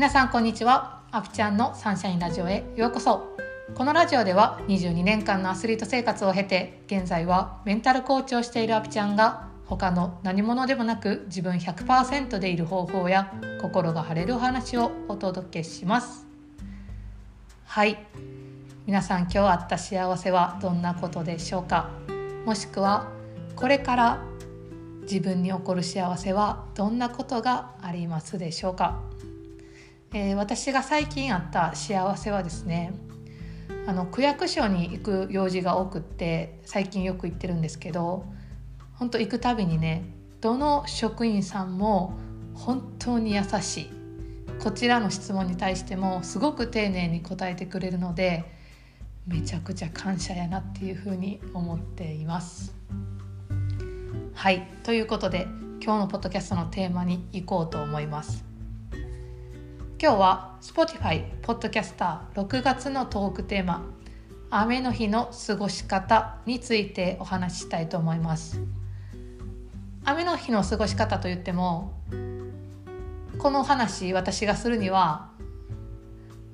皆さんこんにちは。アプちゃんのサンシャインラジオへようこそ。このラジオでは22年間のアスリート生活を経て現在はメンタルコーチをしているアプちゃんが他の何者でもなく自分100%でいる方法や心が晴れるお話をお届けします。はい。皆さん今日あった幸せはどんなことでしょうか？もしくはこれから自分に起こる幸せはどんなことがありますでしょうか？えー、私が最近あった幸せはですねあの区役所に行く用事が多くって最近よく行ってるんですけど本当行くたびにねどの職員さんも本当に優しいこちらの質問に対してもすごく丁寧に答えてくれるのでめちゃくちゃ感謝やなっていうふうに思っています。はいということで今日のポッドキャストのテーマに行こうと思います。今日は Spotify ポッドキャスター6月のトークテーマ雨の日の過ごし方についてお話ししたいと思います。雨の日の過ごし方といってもこの話私がするには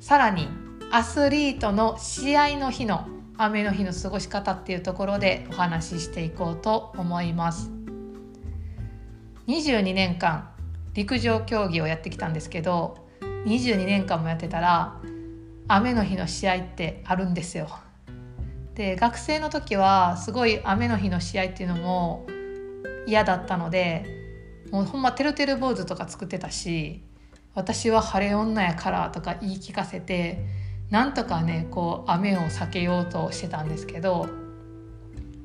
さらにアスリートの試合の日の雨の日の過ごし方っていうところでお話ししていこうと思います。22年間陸上競技をやってきたんですけど22年間もやってたら雨の日の試合ってあるんですよ。で学生の時はすごい雨の日の試合っていうのも嫌だったのでもうほんまてるてる坊主とか作ってたし私は晴れ女やからとか言い聞かせてなんとかねこう雨を避けようとしてたんですけど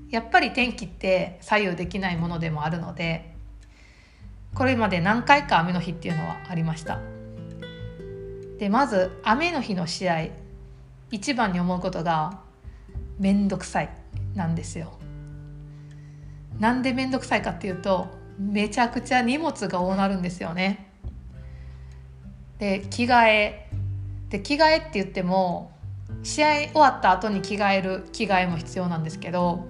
やっぱり天気って左右できないものでもあるのでこれまで何回か雨の日っていうのはありました。でまず雨の日の試合一番に思うことが面倒くさいなんですよ。なんで面倒くさいかっていうとめちゃくちゃ荷物が多なるんですよね。で着替えで着替えって言っても試合終わった後に着替える着替えも必要なんですけど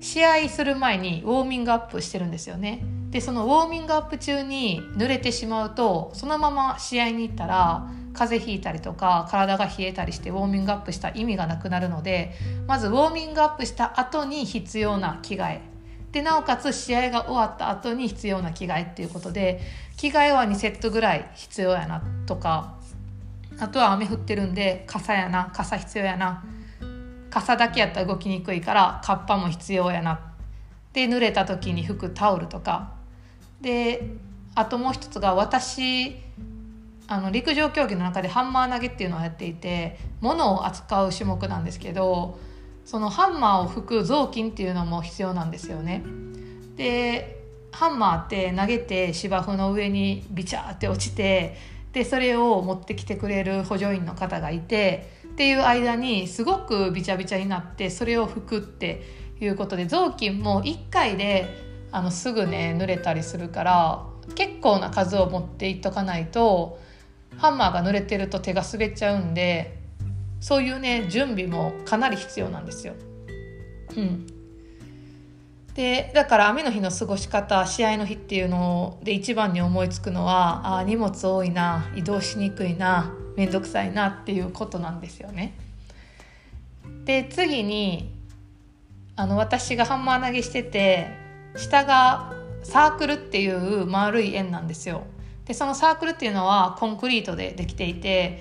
試合する前にウォーミングアップしてるんですよね。でそのウォーミングアップ中に濡れてしまうとそのまま試合に行ったら風邪ひいたりとか体が冷えたりしてウォーミングアップした意味がなくなるのでまずウォーミングアップした後に必要な着替え。でなおかつ試合が終わった後に必要な着替えっていうことで着替えは2セットぐらい必要やなとかあとは雨降ってるんで傘やな傘必要やな傘だけやったら動きにくいからカッパも必要やな。で濡れた時に拭くタオルとか。であともう一つが私あの陸上競技の中でハンマー投げっていうのをやっていて物を扱う種目なんですけどそのハンマーを吹く雑巾っていうのも必要なんですよね。でハンマーって投げて芝生の上にビチャーって落ちてでそれを持ってきてくれる補助員の方がいてっていう間にすごくビチャビチャになってそれを拭くっていうことで雑巾も1回であのすぐね濡れたりするから結構な数を持っていっとかないとハンマーが濡れてると手が滑っちゃうんでそういうね準備もかなり必要なんですよ。うん、でだから雨の日の過ごし方試合の日っていうので一番に思いつくのはあ荷物多いな移動しにくいな面倒くさいなっていうことなんですよね。で次にあの私がハンマー投げしてて下がサークルっていう丸い円なんですよ。でそのサークルっていうのはコンクリートでできていて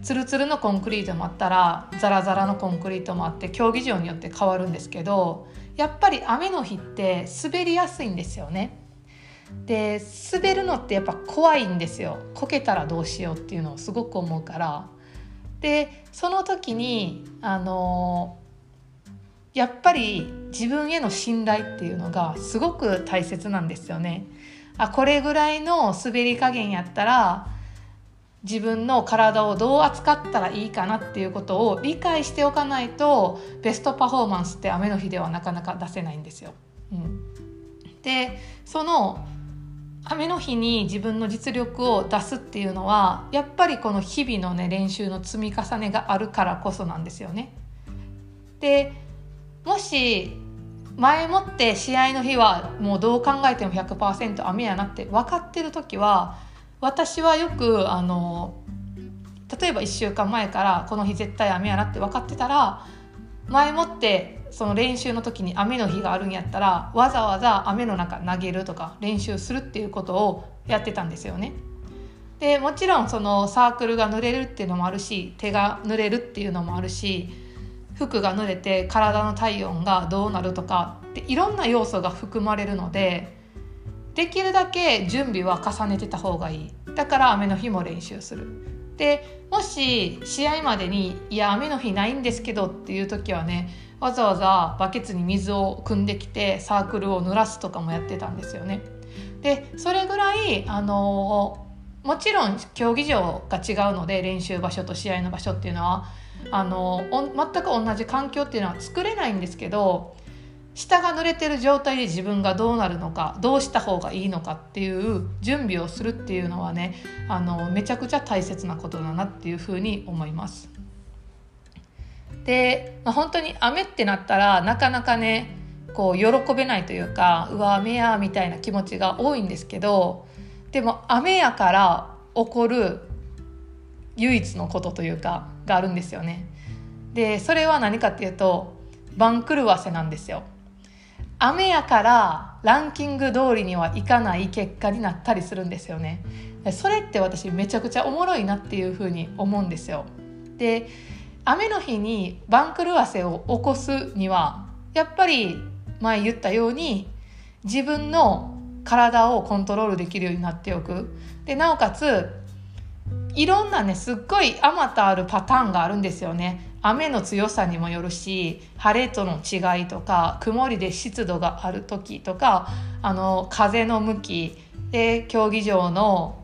ツルツルのコンクリートもあったらザラザラのコンクリートもあって競技場によって変わるんですけどやっぱり雨の日って滑りやすいんですよね。で滑るのってやっぱ怖いんですよこけたらどうしようっていうのをすごく思うからでその時にあのやっぱり自分への信頼っていうのがすごく大切なんですよね。あこれぐらいの滑り加減やったら自分の体をどう扱ったらいいかなっていうことを理解しておかないとベストパフォーマンスって雨の日ではなかなか出せないんですよ。うん、でその雨の日に自分の実力を出すっていうのはやっぱりこの日々のね練習の積み重ねがあるからこそなんですよね。でもし前もって試合の日はもうどう考えても100%雨やなって分かってる時は私はよくあの例えば1週間前からこの日絶対雨やなって分かってたら前もってその練習の時に雨の日があるんやったらわざわざ雨の中投げるとか練習するっていうことをやってたんですよね。でもちろんそのサークルが濡れるっていうのもあるし手が濡れるっていうのもあるし服が濡れて体の体温がどうなるとかっていろんな要素が含まれるのでできるだけ準備は重ねてた方がいいだから雨の日も練習するでもし試合までに「いや雨の日ないんですけど」っていう時はねわざわざバケツに水を汲んできてサークルを濡らすとかもやってたんですよね。でそれぐらいあのもちろん競技場が違うので練習場所と試合の場所っていうのはあの全く同じ環境っていうのは作れないんですけど下が濡れてる状態で自分がどうなるのかどうした方がいいのかっていう準備をするっていうのはねあのめちゃくちゃ大切なことだなっていうふうに思います。で、まあ、本当に雨ってなったらなかなかねこう喜べないというかうわ雨やみたいな気持ちが多いんですけどでも雨やから起こる唯一のことというかがあるんですよね。でそれは何かっていうと番狂わせなんですよ。雨やからランキング通りにはいかない結果になったりするんですよね。それって私めちゃくちゃおもろいなっていうふうに思うんですよ。で雨の日に番狂わせを起こすにはやっぱり前言ったように自分の体をコントロールできるようになっておくでなおかついろんなねすっごいあまたあるパターンがあるんですよね雨の強さにもよるし晴れとの違いとか曇りで湿度がある時とかあの風の向きで競技場の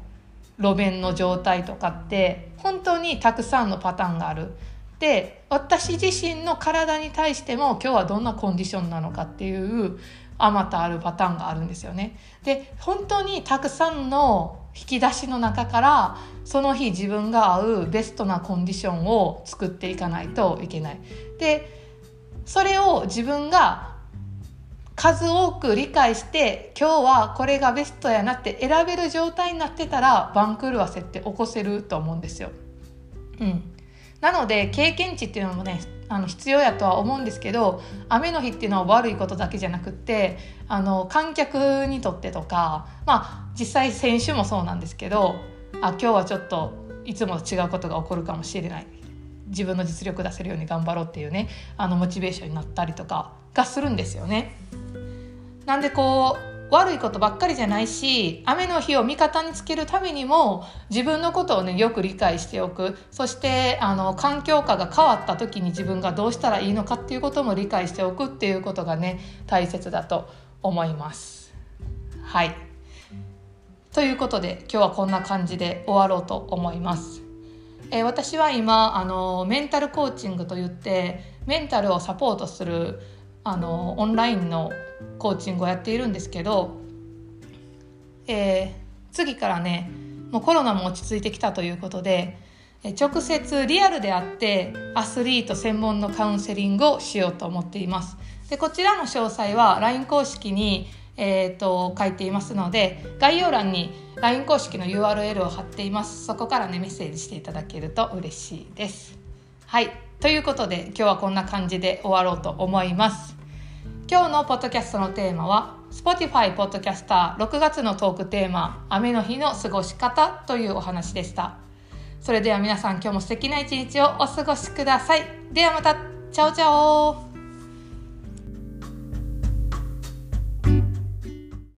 路面の状態とかって本当にたくさんのパターンがある。で私自身の体に対しても今日はどんなコンディションなのかっていうあまたあるパターンがあるんですよね。で本当にたくさんの引き出しの中からその日自分が合うベストなコンディションを作っていかないといけない。でそれを自分が数多く理解して今日はこれがベストやなって選べる状態になってたら番狂わせって起こせると思うんですよ。うん、なので経験値っていうのもねあの必要やとは思うんですけど雨の日っていうのは悪いことだけじゃなくってあの観客にとってとかまあ実際選手もそうなんですけどあ今日はちょっといつもと違うことが起こるかもしれない自分の実力出せるように頑張ろうっていうねあのモチベーションになったりとかがするんですよね。なんでこう悪いことばっかりじゃないし雨の日を味方につけるためにも自分のことをねよく理解しておくそしてあの環境下が変わった時に自分がどうしたらいいのかっていうことも理解しておくっていうことがね大切だと思います。はいということで今日はこんな感じで終わろうと思います。えー、私は今あのメンタルコーチングといってメンタルをサポートするあのオンラインのコーチングをやっているんですけど、えー、次からねもうコロナも落ち着いてきたということで直接リアルであってアスリート専門のカウンセリングをしようと思っています。でこちらの詳細は LINE 公式に、えーと、書いていますので概要欄に LINE 公式の URL を貼っています。そこからねメッセージしていただけると嬉しいです。はい。ということで今日はこんな感じで終わろうと思います。今日のポッドキャストのテーマは Spotify ポッドキャスター6月のトークテーマ雨の日の過ごし方というお話でした。それでは皆さん今日も素敵な一日をお過ごしください。ではまた。チャオチャオ。